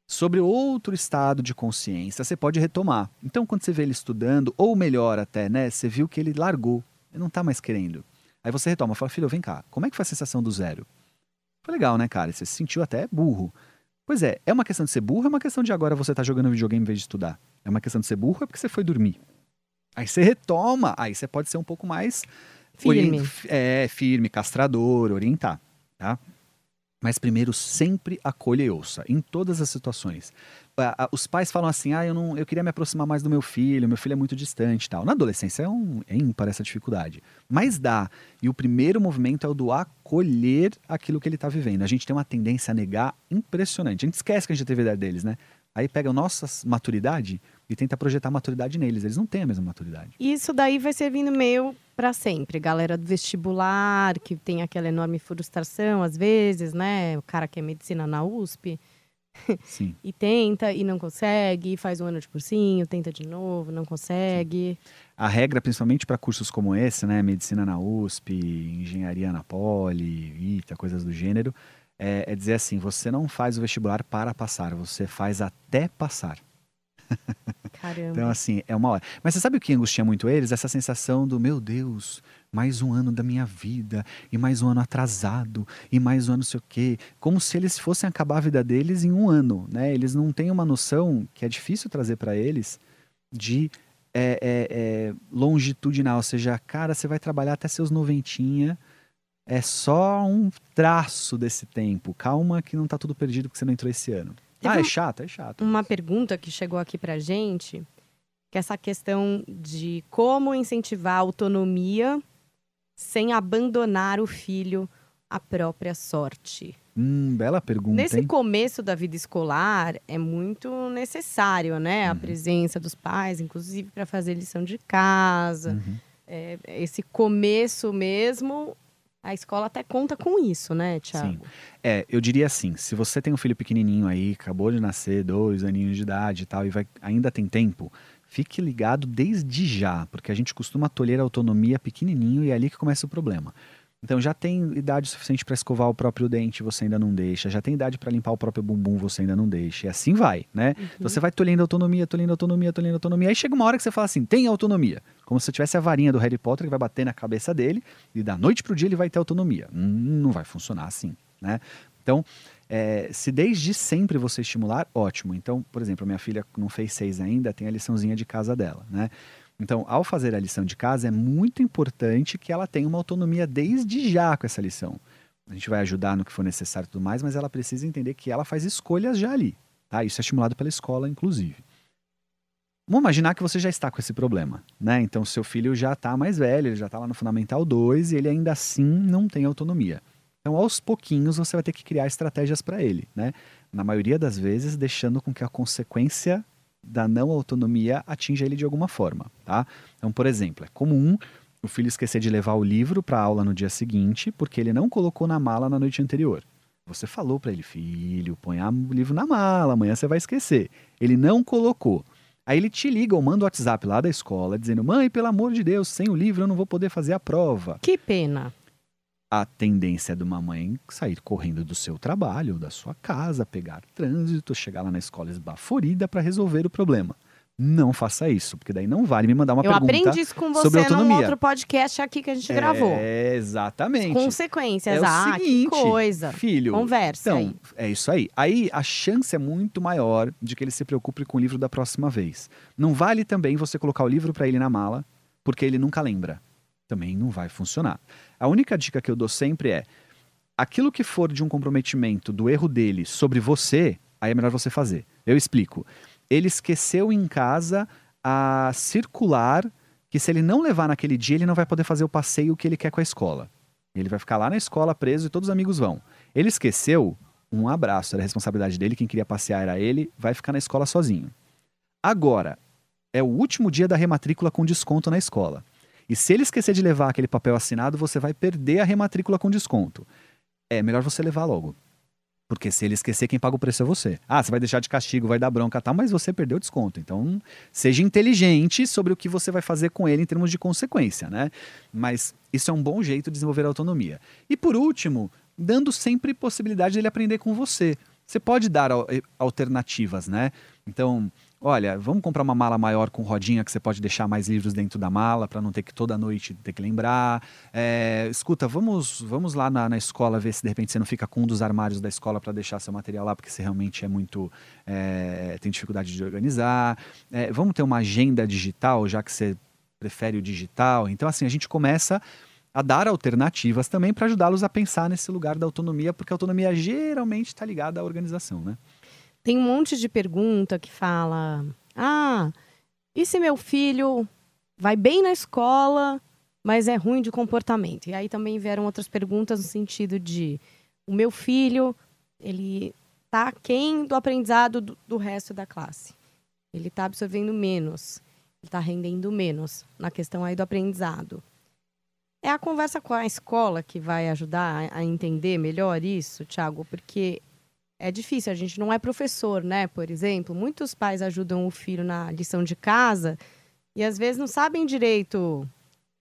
sobre outro estado de consciência, você pode retomar. Então, quando você vê ele estudando, ou melhor até, né? Você viu que ele largou, ele não tá mais querendo. Aí você retoma, fala, filho, vem cá, como é que foi a sensação do zero? Foi legal, né, cara? Você se sentiu até burro. Pois é, é uma questão de ser burro, é uma questão de agora você tá jogando videogame em vez de estudar. É uma questão de ser burro, é porque você foi dormir. Aí você retoma, aí você pode ser um pouco mais Firme. é, firme, castrador, orientar, tá? Mas primeiro sempre acolha e ouça, em todas as situações. Os pais falam assim, ah, eu, não, eu queria me aproximar mais do meu filho, meu filho é muito distante tal. Na adolescência é, um, é ímpar essa dificuldade. Mas dá. E o primeiro movimento é o do acolher aquilo que ele está vivendo. A gente tem uma tendência a negar impressionante. A gente esquece que a gente teve a idade deles, né? Aí pega a nossa maturidade e tenta projetar maturidade neles. Eles não têm a mesma maturidade. Isso daí vai servindo meio para sempre. Galera do vestibular, que tem aquela enorme frustração, às vezes, né? O cara que é medicina na USP Sim. e tenta e não consegue, faz um ano de cursinho, tenta de novo, não consegue. A regra, principalmente para cursos como esse, né, medicina na USP, engenharia na Poli, ITA, coisas do gênero, é, é dizer assim: você não faz o vestibular para passar, você faz até passar. Caramba. Então, assim, é uma hora. Mas você sabe o que angustia muito eles? Essa sensação do, meu Deus, mais um ano da minha vida, e mais um ano atrasado, e mais um ano não sei o quê. Como se eles fossem acabar a vida deles em um ano, né? Eles não têm uma noção, que é difícil trazer para eles, de é, é, é, longitudinal. Ou seja, cara, você vai trabalhar até seus noventinha, é só um traço desse tempo. Calma que não tá tudo perdido porque você não entrou esse ano. Teve ah, é chato? É chato. Uma pergunta que chegou aqui pra gente, que é essa questão de como incentivar a autonomia sem abandonar o filho à própria sorte. Hum, bela pergunta, Nesse hein? começo da vida escolar, é muito necessário, né? A Uhum. presença dos pais, inclusive para fazer lição de casa. Uhum. É, esse começo mesmo, a escola até conta com isso, né, Tiago? É, eu diria assim, se você tem um filho pequenininho aí, acabou de nascer, dois aninhos de idade e tal, e vai, ainda tem tempo, fique ligado desde já, porque a gente costuma tolher a autonomia pequenininho e é ali que começa o problema. Então já tem idade suficiente para escovar o próprio dente, você ainda não deixa. Já tem idade para limpar o próprio bumbum, você ainda não deixa. E assim vai, né? Então você vai tolhendo autonomia, tolhendo autonomia, tolhendo autonomia. Aí chega uma hora que você fala assim, tem autonomia. Como se tivesse a varinha do Harry Potter que vai bater na cabeça dele e da noite pro dia ele vai ter autonomia. Hum, não vai funcionar assim, né? Então, é, se desde sempre você estimular, ótimo. Então, por exemplo, minha filha não fez seis ainda, tem a liçãozinha de casa dela, né? Então, ao fazer a lição de casa, é muito importante que ela tenha uma autonomia desde já com essa lição. A gente vai ajudar no que for necessário e tudo mais, mas ela precisa entender que ela faz escolhas já ali, tá? Isso é estimulado pela escola, inclusive. Vamos imaginar que você já está com esse problema, né? Então, seu filho já está mais velho, ele já está lá no Fundamental 2 e ele ainda assim não tem autonomia. Então, aos pouquinhos, você vai ter que criar estratégias para ele, né? Na maioria das vezes, deixando com que a consequência da não autonomia atinja ele de alguma forma, tá? Então, por exemplo, é comum o filho esquecer de levar o livro para a aula no dia seguinte porque ele não colocou na mala na noite anterior. Você falou para ele, filho, põe o livro na mala, amanhã você vai esquecer. Ele não colocou. Aí ele te liga ou manda o WhatsApp lá da escola dizendo: Mãe, pelo amor de Deus, sem o livro eu não vou poder fazer a prova. Que pena. A tendência é de uma mãe sair correndo do seu trabalho, da sua casa, pegar trânsito, chegar lá na escola esbaforida para resolver o problema. Não faça isso, porque daí não vale me mandar uma Eu pergunta aprendi isso com sobre você num autonomia. outro podcast aqui que a gente gravou. É, exatamente. Consequências. É o ah, seguinte, que coisa. Filho, Conversa então, aí. é isso aí. Aí a chance é muito maior de que ele se preocupe com o livro da próxima vez. Não vale também você colocar o livro para ele na mala, porque ele nunca lembra. Também não vai funcionar. A única dica que eu dou sempre é: aquilo que for de um comprometimento do erro dele sobre você, aí é melhor você fazer. Eu explico. Ele esqueceu em casa a circular que se ele não levar naquele dia, ele não vai poder fazer o passeio que ele quer com a escola. Ele vai ficar lá na escola preso e todos os amigos vão. Ele esqueceu, um abraço, era a responsabilidade dele, quem queria passear era ele, vai ficar na escola sozinho. Agora, é o último dia da rematrícula com desconto na escola. E se ele esquecer de levar aquele papel assinado, você vai perder a rematrícula com desconto. É melhor você levar logo. Porque se ele esquecer, quem paga o preço é você. Ah, você vai deixar de castigo, vai dar bronca, tal, mas você perdeu o desconto. Então, seja inteligente sobre o que você vai fazer com ele em termos de consequência, né? Mas isso é um bom jeito de desenvolver autonomia. E por último, dando sempre possibilidade dele aprender com você. Você pode dar eh, alternativas, né? Então, olha, vamos comprar uma mala maior com rodinha que você pode deixar mais livros dentro da mala para não ter que toda noite ter que lembrar. É, escuta, vamos, vamos lá na, na escola ver se de repente você não fica com um dos armários da escola para deixar seu material lá, porque você realmente é muito. é, tem dificuldade de organizar. É, vamos ter uma agenda digital, já que você prefere o digital. Então, assim, a gente começa a dar alternativas também para ajudá-los a pensar nesse lugar da autonomia, porque a autonomia geralmente está ligada à organização, né? Tem um monte de pergunta que fala: ah, e se meu filho vai bem na escola, mas é ruim de comportamento? E aí também vieram outras perguntas no sentido de: o meu filho, ele tá aquém do aprendizado do, do resto da classe. Ele está absorvendo menos, ele está rendendo menos na questão aí do aprendizado. É a conversa com a escola que vai ajudar a, entender melhor isso, Thiago, porque é difícil, a gente não é professor, né? Por exemplo, muitos pais ajudam o filho na lição de casa e às vezes não sabem direito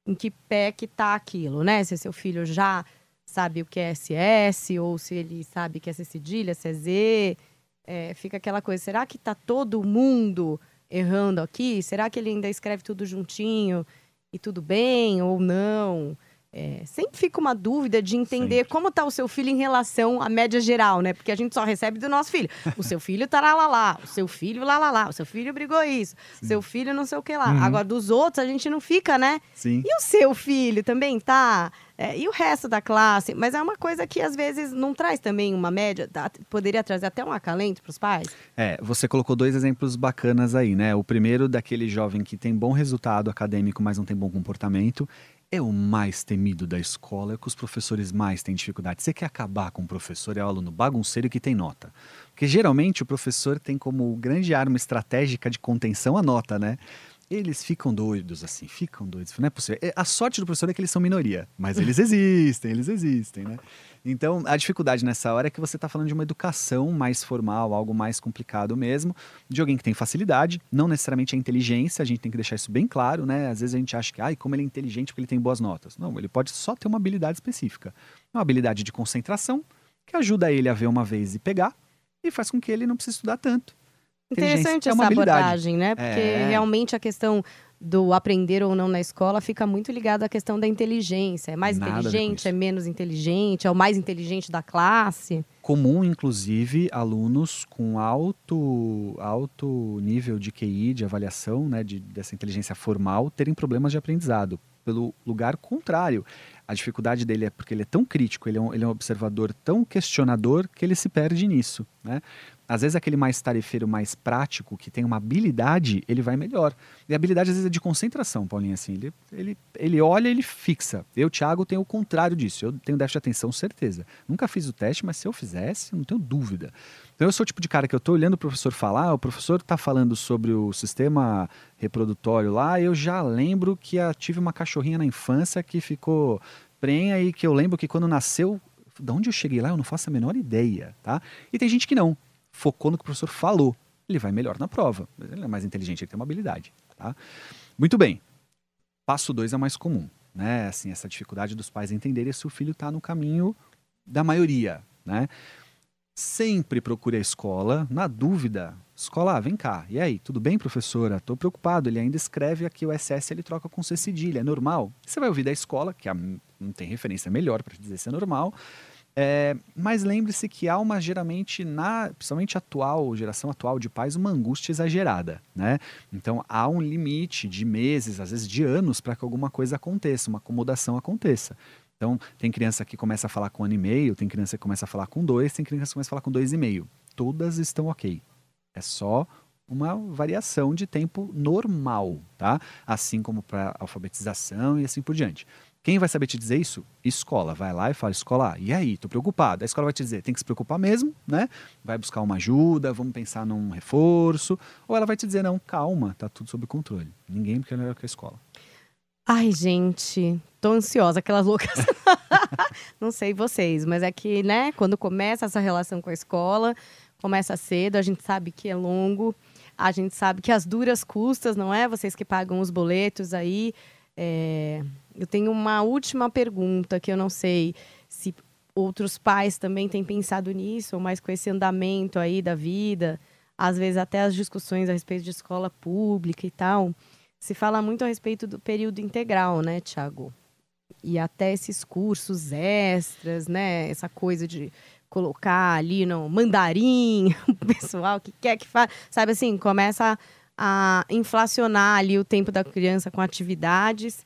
em que pé que tá aquilo, né? Se seu filho já sabe o que é SS ou se ele sabe que é C cedilha, se é Z, é, fica aquela coisa, será que tá todo mundo errando aqui? Será que ele ainda escreve tudo juntinho? e tudo bem ou não. É, sempre fica uma dúvida de entender sempre. como está o seu filho em relação à média geral, né? Porque a gente só recebe do nosso filho. O seu filho tá lá, lá, lá. O seu filho lá, lá, lá. O seu filho brigou isso. Sim. Seu filho não sei o que lá. Uhum. Agora, dos outros, a gente não fica, né? Sim. E o seu filho também tá? É, e o resto da classe? Mas é uma coisa que às vezes não traz também uma média, tá? poderia trazer até um acalento para os pais? É, você colocou dois exemplos bacanas aí, né? O primeiro daquele jovem que tem bom resultado acadêmico, mas não tem bom comportamento. É o mais temido da escola, é o que os professores mais têm dificuldade. Você quer acabar com o professor, é o aluno bagunceiro que tem nota. Porque geralmente o professor tem como grande arma estratégica de contenção a nota, né? Eles ficam doidos, assim, ficam doidos. Não é possível. É, a sorte do professor é que eles são minoria, mas eles existem, eles existem, né? Então, a dificuldade nessa hora é que você está falando de uma educação mais formal, algo mais complicado mesmo, de alguém que tem facilidade, não necessariamente a inteligência, a gente tem que deixar isso bem claro, né? Às vezes a gente acha que, ai, como ele é inteligente porque ele tem boas notas. Não, ele pode só ter uma habilidade específica. Uma habilidade de concentração, que ajuda ele a ver uma vez e pegar, e faz com que ele não precise estudar tanto. Interessante é essa abordagem, né? Porque é... realmente a questão do aprender ou não na escola fica muito ligado à questão da inteligência. É mais Nada inteligente, é menos inteligente, é o mais inteligente da classe. Comum, inclusive, alunos com alto, alto nível de QI, de avaliação, né, de, dessa inteligência formal, terem problemas de aprendizado. Pelo lugar contrário. A dificuldade dele é porque ele é tão crítico, ele é um, ele é um observador tão questionador que ele se perde nisso. Né? Às vezes aquele mais tarefeiro, mais prático, que tem uma habilidade, ele vai melhor. E a habilidade às vezes é de concentração, Paulinho, assim. Ele, ele, ele olha ele fixa. Eu, Thiago, tenho o contrário disso. Eu tenho déficit de atenção, certeza. Nunca fiz o teste, mas se eu fizesse, não tenho dúvida. Então eu sou o tipo de cara que eu estou olhando o professor falar, o professor está falando sobre o sistema reprodutório lá, eu já lembro que tive uma cachorrinha na infância que ficou prenha e que eu lembro que quando nasceu, de onde eu cheguei lá, eu não faço a menor ideia, tá? E tem gente que não focou no que o professor falou, ele vai melhor na prova. Ele é mais inteligente, ele tem uma habilidade. Tá? Muito bem. Passo 2 é mais comum. Né? Assim, essa dificuldade dos pais entenderem se o filho está no caminho da maioria. Né? Sempre procure a escola. Na dúvida, escola, ah, vem cá. E aí, tudo bem, professora? Estou preocupado. Ele ainda escreve aqui o SS, ele troca com C cedilha. É normal? Você vai ouvir da escola, que não tem referência melhor para dizer se é normal. É, mas lembre-se que há uma geralmente na, principalmente atual, geração atual de pais, uma angústia exagerada, né? Então há um limite de meses, às vezes de anos, para que alguma coisa aconteça, uma acomodação aconteça. Então tem criança que começa a falar com um ano e meio, tem criança que começa a falar com dois, tem criança que começa a falar com dois e meio. Todas estão ok. É só uma variação de tempo normal, tá? Assim como para alfabetização e assim por diante. Quem vai saber te dizer isso? Escola. Vai lá e fala, escola, e aí? Tô preocupado. A escola vai te dizer, tem que se preocupar mesmo, né? Vai buscar uma ajuda, vamos pensar num reforço. Ou ela vai te dizer, não, calma, tá tudo sob controle. Ninguém porque é melhor que a escola. Ai, gente, tô ansiosa, aquelas loucas. não sei vocês, mas é que, né, quando começa essa relação com a escola, começa cedo, a gente sabe que é longo, a gente sabe que as duras custas, não é? Vocês que pagam os boletos aí, é, eu tenho uma última pergunta que eu não sei se outros pais também têm pensado nisso, mas com esse andamento aí da vida, às vezes até as discussões a respeito de escola pública e tal, se fala muito a respeito do período integral, né, Tiago? E até esses cursos extras, né? Essa coisa de colocar ali no mandarim, o pessoal que quer que faça, sabe assim, começa a inflacionar ali o tempo da criança com atividades.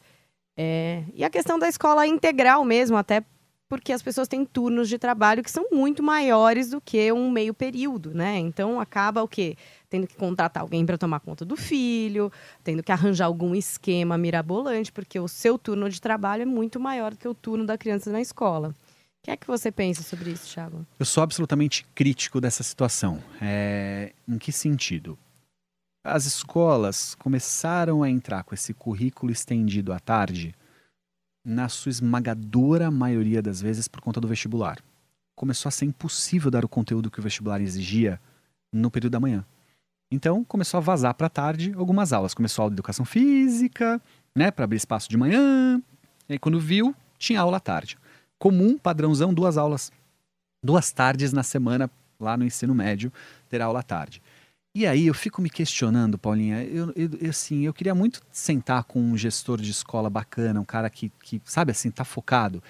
É, e a questão da escola integral mesmo, até porque as pessoas têm turnos de trabalho que são muito maiores do que um meio período, né? Então acaba o quê? Tendo que contratar alguém para tomar conta do filho, tendo que arranjar algum esquema mirabolante, porque o seu turno de trabalho é muito maior do que o turno da criança na escola. O que é que você pensa sobre isso, Thiago? Eu sou absolutamente crítico dessa situação. É... Em que sentido? As escolas começaram a entrar com esse currículo estendido à tarde na sua esmagadora maioria das vezes por conta do vestibular. Começou a ser impossível dar o conteúdo que o vestibular exigia no período da manhã. Então começou a vazar para tarde algumas aulas. Começou a aula de educação física, né, para abrir espaço de manhã. E aí, quando viu, tinha aula à tarde. Comum, padrãozão, duas aulas, duas tardes na semana lá no ensino médio, ter aula à tarde. E aí eu fico me questionando, Paulinha, eu, eu, eu, assim, eu queria muito sentar com um gestor de escola bacana, um cara que, que sabe assim, tá focado,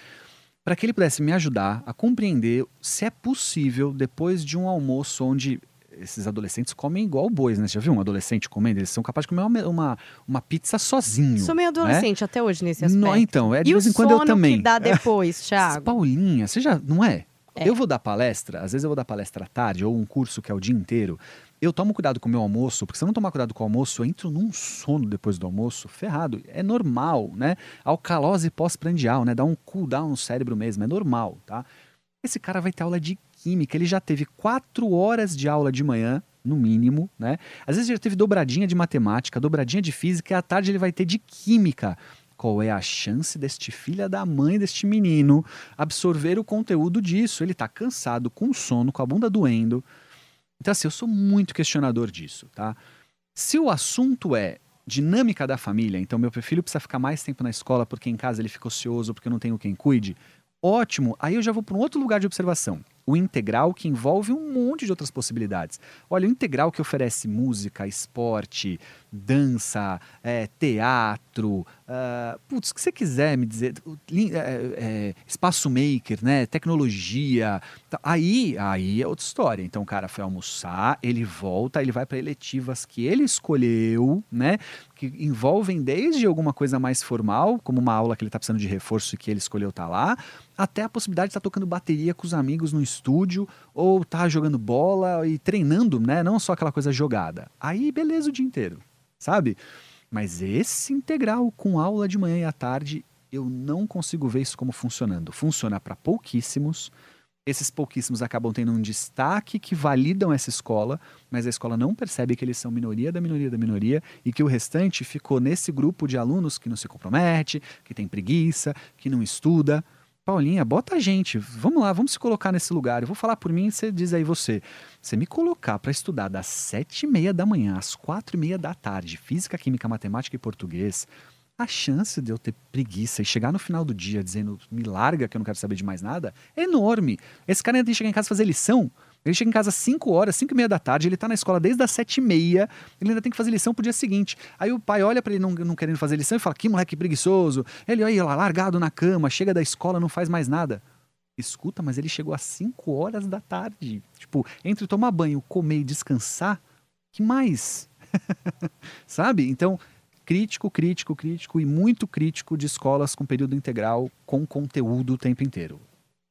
para que ele pudesse me ajudar a compreender se é possível, depois de um almoço onde esses adolescentes comem igual bois, né? Você já viu um adolescente comendo? Eles são capazes de comer uma, uma, uma pizza sozinho. Sou meio adolescente né? até hoje nesse aspecto. Não, então, é de e vez o em quando eu sono também. que dá depois, Thiago? Paulinha, você já, não é? É. Eu vou dar palestra, às vezes eu vou dar palestra à tarde, ou um curso que é o dia inteiro. Eu tomo cuidado com o meu almoço, porque se eu não tomar cuidado com o almoço, eu entro num sono depois do almoço, ferrado. É normal, né? Alcalose pós-prandial, né? Dá um cooldown no cérebro mesmo, é normal, tá? Esse cara vai ter aula de química, ele já teve quatro horas de aula de manhã, no mínimo, né? Às vezes já teve dobradinha de matemática, dobradinha de física, e à tarde ele vai ter de química. Qual é a chance deste filho da mãe deste menino absorver o conteúdo disso? Ele tá cansado, com sono, com a bunda doendo. Então, assim, eu sou muito questionador disso, tá? Se o assunto é dinâmica da família, então meu filho precisa ficar mais tempo na escola porque em casa ele fica ocioso, porque eu não tenho quem cuide, ótimo. Aí eu já vou para um outro lugar de observação. O integral que envolve um monte de outras possibilidades. Olha, o integral que oferece música, esporte, dança, é, teatro, uh, putz, o que você quiser me dizer, é, é, espaço maker, né, tecnologia, tá, aí, aí é outra história. Então o cara foi almoçar, ele volta, ele vai para eletivas que ele escolheu, né, que envolvem desde alguma coisa mais formal, como uma aula que ele está precisando de reforço e que ele escolheu estar tá lá, até a possibilidade de estar tá tocando bateria com os amigos no estúdio, ou tá jogando bola e treinando, né, não só aquela coisa jogada. Aí beleza o dia inteiro sabe? Mas esse integral com aula de manhã e à tarde, eu não consigo ver isso como funcionando. Funciona para pouquíssimos. Esses pouquíssimos acabam tendo um destaque que validam essa escola, mas a escola não percebe que eles são minoria da minoria da minoria e que o restante ficou nesse grupo de alunos que não se compromete, que tem preguiça, que não estuda. Paulinha, bota a gente, vamos lá, vamos se colocar nesse lugar. Eu vou falar por mim, você diz aí você. Você me colocar para estudar das sete e meia da manhã às quatro e meia da tarde, física, química, matemática e português, a chance de eu ter preguiça e chegar no final do dia dizendo me larga que eu não quero saber de mais nada é enorme. Esse cara ainda tem que chegar em casa e fazer lição. Ele chega em casa às 5 horas, 5 e meia da tarde, ele está na escola desde as 7 e meia, ele ainda tem que fazer lição pro dia seguinte. Aí o pai olha para ele não, não querendo fazer lição e fala: que moleque preguiçoso. Ele olha lá, largado na cama, chega da escola, não faz mais nada. Escuta, mas ele chegou às 5 horas da tarde. Tipo, entre tomar banho, comer e descansar, que mais? Sabe? Então, crítico, crítico, crítico e muito crítico de escolas com período integral com conteúdo o tempo inteiro.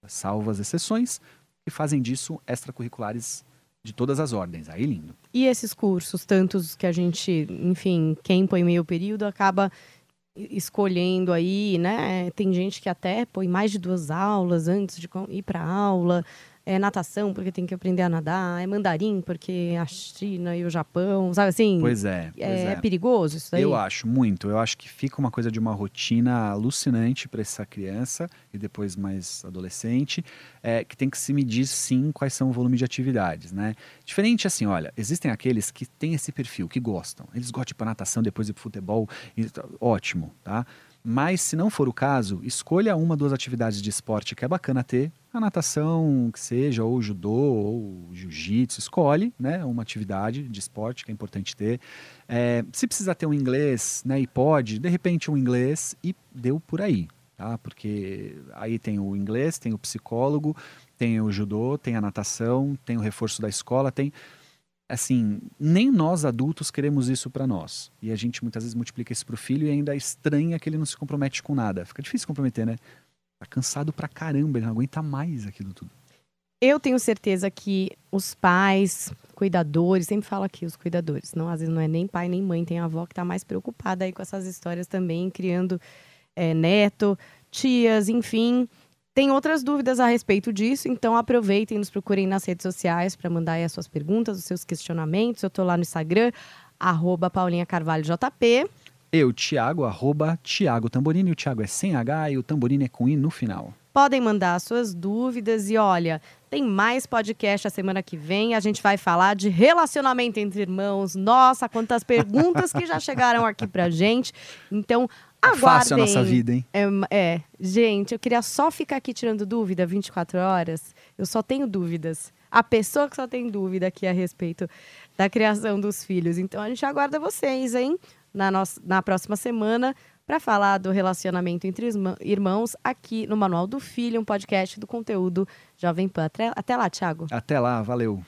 Salvo as exceções, que fazem disso extracurriculares de todas as ordens. Aí lindo. E esses cursos, tantos que a gente, enfim, quem põe meio período acaba escolhendo aí, né? Tem gente que até põe mais de duas aulas antes de ir para aula é natação porque tem que aprender a nadar, é mandarim porque a China e o Japão, sabe assim? Pois é. Pois é, é, perigoso isso daí? Eu acho muito. Eu acho que fica uma coisa de uma rotina alucinante para essa criança e depois mais adolescente, é, que tem que se medir sim quais são o volume de atividades, né? Diferente assim, olha, existem aqueles que têm esse perfil, que gostam. Eles gostam de ir para natação, depois ir para futebol, e, ótimo, tá? Mas se não for o caso, escolha uma, duas atividades de esporte que é bacana ter. A natação, que seja, ou judô, ou jiu-jitsu, escolhe né, uma atividade de esporte que é importante ter. É, se precisa ter um inglês, né, e pode, de repente um inglês e deu por aí. Tá? Porque aí tem o inglês, tem o psicólogo, tem o judô, tem a natação, tem o reforço da escola, tem assim, nem nós adultos queremos isso para nós. E a gente muitas vezes multiplica isso pro filho e ainda estranha que ele não se compromete com nada. Fica difícil comprometer, né? Tá cansado pra caramba, ele não aguenta mais aquilo tudo. Eu tenho certeza que os pais, cuidadores, sempre falo aqui os cuidadores, não às vezes não é nem pai nem mãe, tem avó que está mais preocupada aí com essas histórias também, criando é, neto, tias, enfim. Tem outras dúvidas a respeito disso, então aproveitem, nos procurem nas redes sociais para mandar aí as suas perguntas, os seus questionamentos. Eu estou lá no Instagram, arroba Paulinha Carvalho JP. Eu, Thiago, arroba Thiago Tamborini. O Thiago é sem H e o Tamborini é com I no final. Podem mandar suas dúvidas e olha, tem mais podcast a semana que vem. A gente vai falar de relacionamento entre irmãos. Nossa, quantas perguntas que já chegaram aqui pra gente. Então, aguardem. É fácil a nossa vida, hein? É, é, gente, eu queria só ficar aqui tirando dúvida 24 horas. Eu só tenho dúvidas. A pessoa que só tem dúvida aqui a respeito da criação dos filhos. Então, a gente aguarda vocês, hein? Na, nossa, na próxima semana para falar do relacionamento entre irmãos aqui no Manual do Filho, um podcast do conteúdo Jovem Pan. Até lá, Thiago. Até lá, valeu.